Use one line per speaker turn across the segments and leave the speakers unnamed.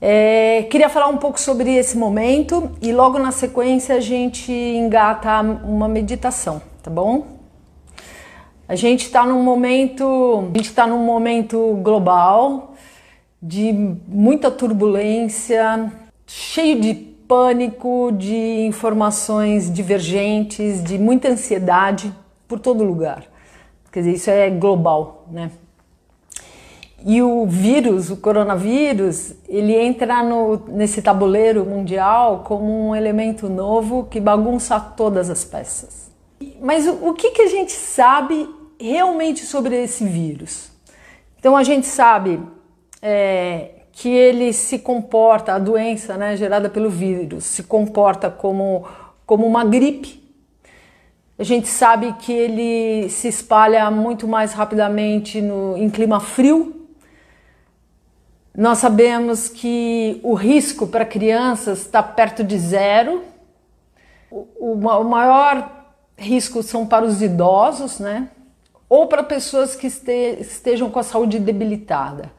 É, queria falar um pouco sobre esse momento e logo na sequência a gente engata uma meditação, tá bom? A gente está num momento, a gente está num momento global de muita turbulência, cheio de pânico, de informações divergentes, de muita ansiedade por todo lugar. Quer dizer, isso é global, né? E o vírus, o coronavírus, ele entra no, nesse tabuleiro mundial como um elemento novo que bagunça todas as peças. Mas o, o que, que a gente sabe realmente sobre esse vírus? Então a gente sabe é, que ele se comporta, a doença né, gerada pelo vírus, se comporta como, como uma gripe. A gente sabe que ele se espalha muito mais rapidamente no, em clima frio nós sabemos que o risco para crianças está perto de zero. O, o, maior risco são para os idosos, né? Ou para pessoas que este, estejam com a saúde debilitada.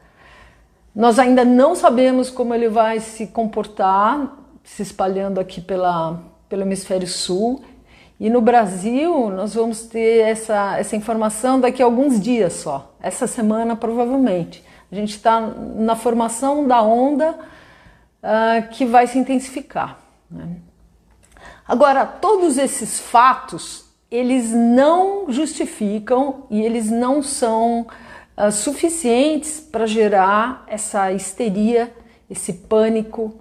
Nós ainda não sabemos como ele vai se comportar, se espalhando aqui pela, pelo hemisfério sul. E no Brasil, nós vamos ter essa, essa informação daqui a alguns dias só, essa semana provavelmente. A gente está na formação da onda uh, que vai se intensificar. Né? Agora, todos esses fatos, eles não justificam e eles não são uh, suficientes para gerar essa histeria, esse pânico,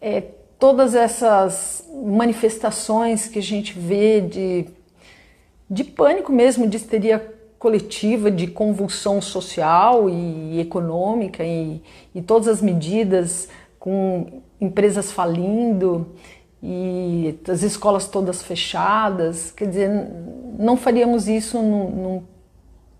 é, todas essas manifestações que a gente vê de, de pânico mesmo, de histeria coletiva de convulsão social e econômica e, e todas as medidas com empresas falindo e as escolas todas fechadas. Quer dizer, não faríamos isso num, num,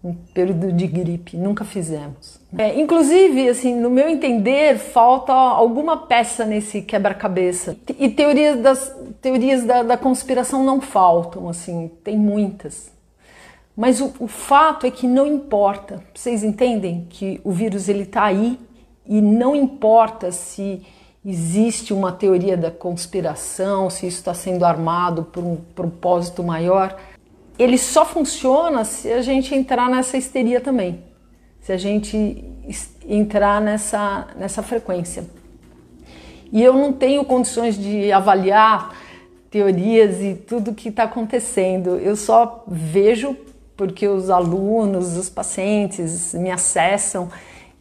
num período de gripe, nunca fizemos. É, inclusive, assim, no meu entender, falta alguma peça nesse quebra-cabeça. E teorias, das, teorias da, da conspiração não faltam, assim, tem muitas. Mas o, o fato é que não importa. Vocês entendem que o vírus ele está aí e não importa se existe uma teoria da conspiração, se isso está sendo armado por um propósito maior. Ele só funciona se a gente entrar nessa histeria também, se a gente entrar nessa, nessa frequência. E eu não tenho condições de avaliar teorias e tudo que está acontecendo. Eu só vejo porque os alunos, os pacientes me acessam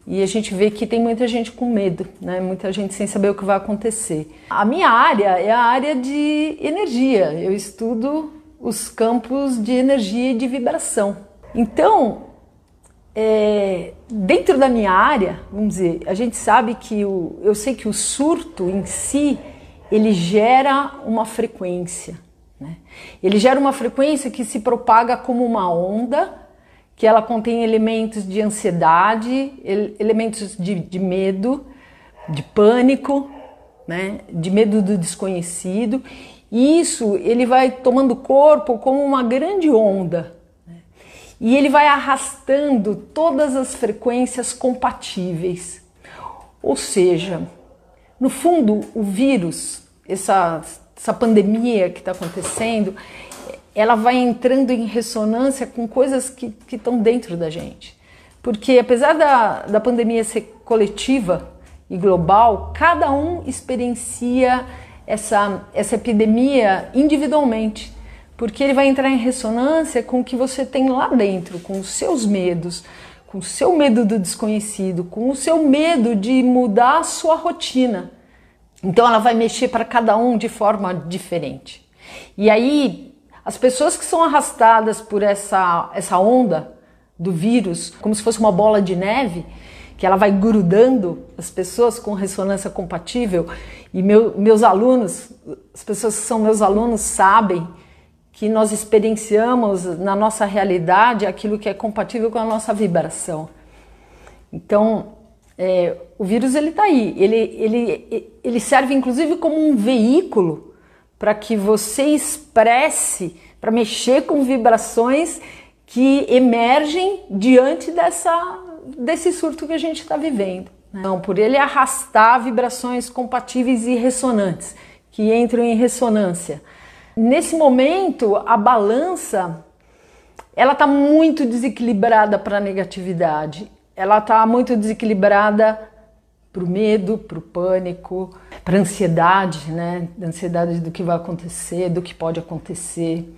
e a gente vê que tem muita gente com medo, né? muita gente sem saber o que vai acontecer. A minha área é a área de energia, eu estudo os campos de energia e de vibração. Então, é, dentro da minha área, vamos dizer, a gente sabe que o, eu sei que o surto em si ele gera uma frequência. Né? Ele gera uma frequência que se propaga como uma onda, que ela contém elementos de ansiedade, elementos de, de medo, de pânico, né? de medo do desconhecido. E isso ele vai tomando corpo como uma grande onda. Né? E ele vai arrastando todas as frequências compatíveis. Ou seja, no fundo, o vírus, essa essa pandemia que está acontecendo, ela vai entrando em ressonância com coisas que estão dentro da gente. Porque apesar da, da pandemia ser coletiva e global, cada um experiencia essa, essa epidemia individualmente. Porque ele vai entrar em ressonância com o que você tem lá dentro, com os seus medos, com o seu medo do desconhecido, com o seu medo de mudar a sua rotina. Então ela vai mexer para cada um de forma diferente. E aí as pessoas que são arrastadas por essa, essa onda do vírus, como se fosse uma bola de neve, que ela vai grudando as pessoas com ressonância compatível, e meu, meus alunos, as pessoas que são meus alunos sabem que nós experienciamos na nossa realidade aquilo que é compatível com a nossa vibração. Então, é, o vírus ele está aí, ele, ele, ele serve inclusive como um veículo para que você expresse, para mexer com vibrações que emergem diante dessa, desse surto que a gente está vivendo. Não, por ele arrastar vibrações compatíveis e ressonantes, que entram em ressonância. Nesse momento, a balança ela está muito desequilibrada para a negatividade, ela está muito desequilibrada para o medo, para o pânico, para a ansiedade, né? Ansiedade do que vai acontecer, do que pode acontecer.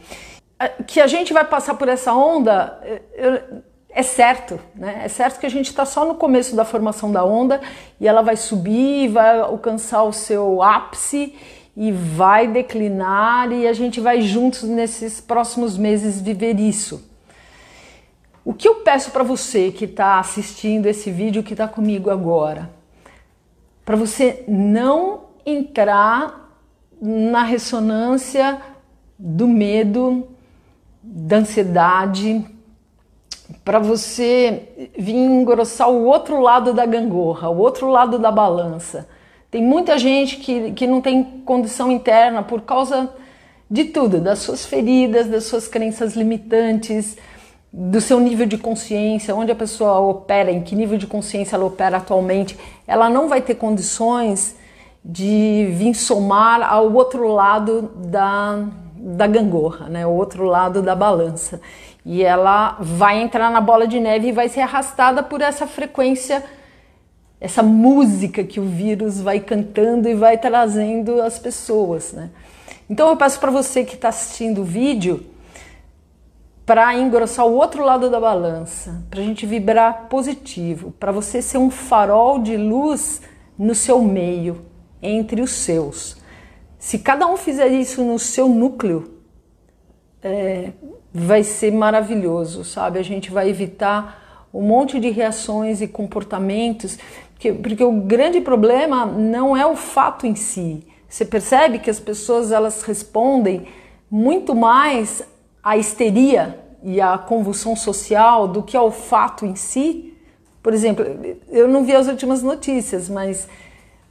Que a gente vai passar por essa onda é certo, né? É certo que a gente está só no começo da formação da onda e ela vai subir, vai alcançar o seu ápice e vai declinar e a gente vai juntos nesses próximos meses viver isso. O que eu peço para você que está assistindo esse vídeo, que está comigo agora, para você não entrar na ressonância do medo, da ansiedade, para você vir engrossar o outro lado da gangorra, o outro lado da balança. Tem muita gente que, que não tem condição interna por causa de tudo, das suas feridas, das suas crenças limitantes, do seu nível de consciência, onde a pessoa opera, em que nível de consciência ela opera atualmente, ela não vai ter condições de vir somar ao outro lado da, da gangorra, né? o outro lado da balança. E ela vai entrar na bola de neve e vai ser arrastada por essa frequência, essa música que o vírus vai cantando e vai trazendo as pessoas. Né? Então eu peço para você que está assistindo o vídeo para engrossar o outro lado da balança, para a gente vibrar positivo, para você ser um farol de luz no seu meio, entre os seus. Se cada um fizer isso no seu núcleo, é, vai ser maravilhoso, sabe? A gente vai evitar um monte de reações e comportamentos, porque, porque o grande problema não é o fato em si. Você percebe que as pessoas elas respondem muito mais a histeria e a convulsão social do que ao fato em si. Por exemplo, eu não vi as últimas notícias, mas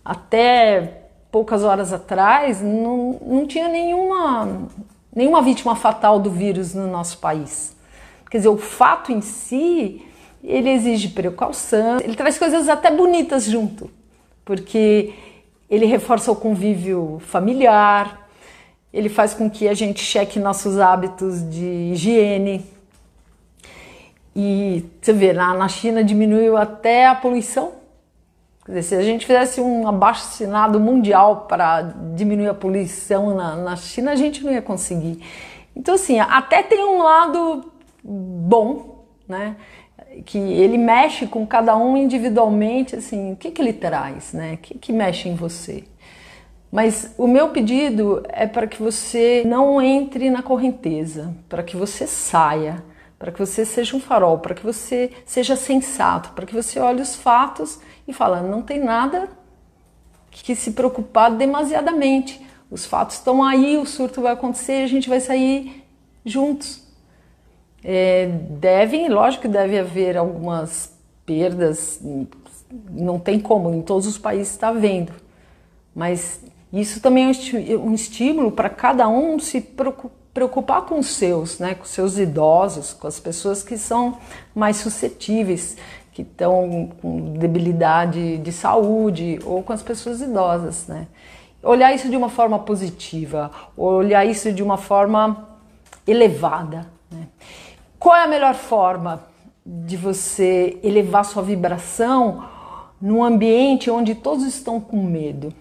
até poucas horas atrás não, não tinha nenhuma, nenhuma vítima fatal do vírus no nosso país. Quer dizer, o fato em si, ele exige precaução, ele traz coisas até bonitas junto, porque ele reforça o convívio familiar, ele faz com que a gente cheque nossos hábitos de higiene. E você vê, na, na China diminuiu até a poluição. Quer dizer, se a gente fizesse um abaixo-assinado mundial para diminuir a poluição na, na China, a gente não ia conseguir. Então, assim, até tem um lado bom, né? que ele mexe com cada um individualmente, assim, o que, que ele traz, né? O que, que mexe em você? Mas o meu pedido é para que você não entre na correnteza, para que você saia, para que você seja um farol, para que você seja sensato, para que você olhe os fatos e fale: não tem nada que se preocupar demasiadamente. Os fatos estão aí, o surto vai acontecer, a gente vai sair juntos. É, devem, lógico deve haver algumas perdas, não tem como, em todos os países está havendo, mas isso também é um estímulo para cada um se preocupar com os seus, né, com seus idosos, com as pessoas que são mais suscetíveis, que estão com debilidade de saúde ou com as pessoas idosas, né? Olhar isso de uma forma positiva, olhar isso de uma forma elevada. Né? Qual é a melhor forma de você elevar sua vibração num ambiente onde todos estão com medo?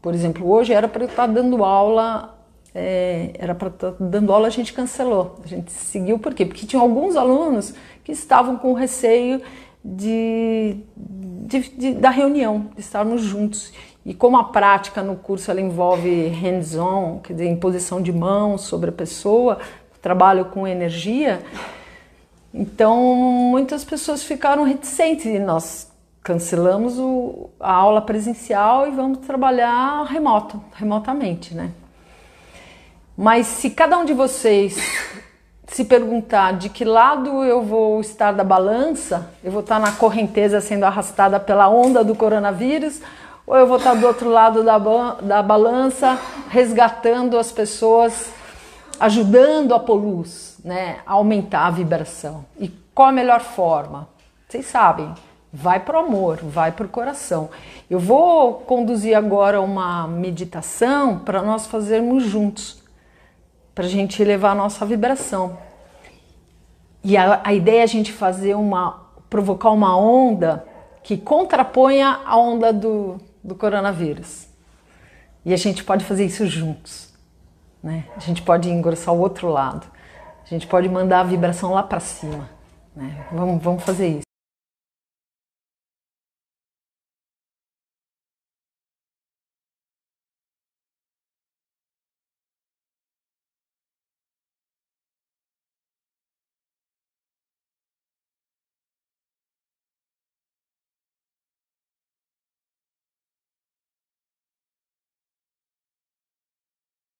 Por exemplo, hoje era para eu estar dando aula, é, era para estar dando aula, a gente cancelou. A gente seguiu por quê? Porque tinha alguns alunos que estavam com receio de, de, de da reunião, de estarmos juntos. E como a prática no curso ela envolve hands-on, quer dizer, imposição de mãos sobre a pessoa, trabalho com energia, então muitas pessoas ficaram reticentes e nós cancelamos o, a aula presencial e vamos trabalhar remoto, remotamente, né? Mas se cada um de vocês se perguntar de que lado eu vou estar da balança, eu vou estar na correnteza sendo arrastada pela onda do coronavírus, ou eu vou estar do outro lado da, da balança resgatando as pessoas, ajudando a poluz, né, a aumentar a vibração. E qual a melhor forma? Vocês sabem, vai para o amor, vai para o coração. Eu vou conduzir agora uma meditação para nós fazermos juntos, para a gente elevar a nossa vibração. E a, a ideia é a gente fazer uma, provocar uma onda que contraponha a onda do, do coronavírus. E a gente pode fazer isso juntos. Né? A gente pode engrossar o outro lado. A gente pode mandar a vibração lá para cima. Né? Vamos, vamos fazer isso.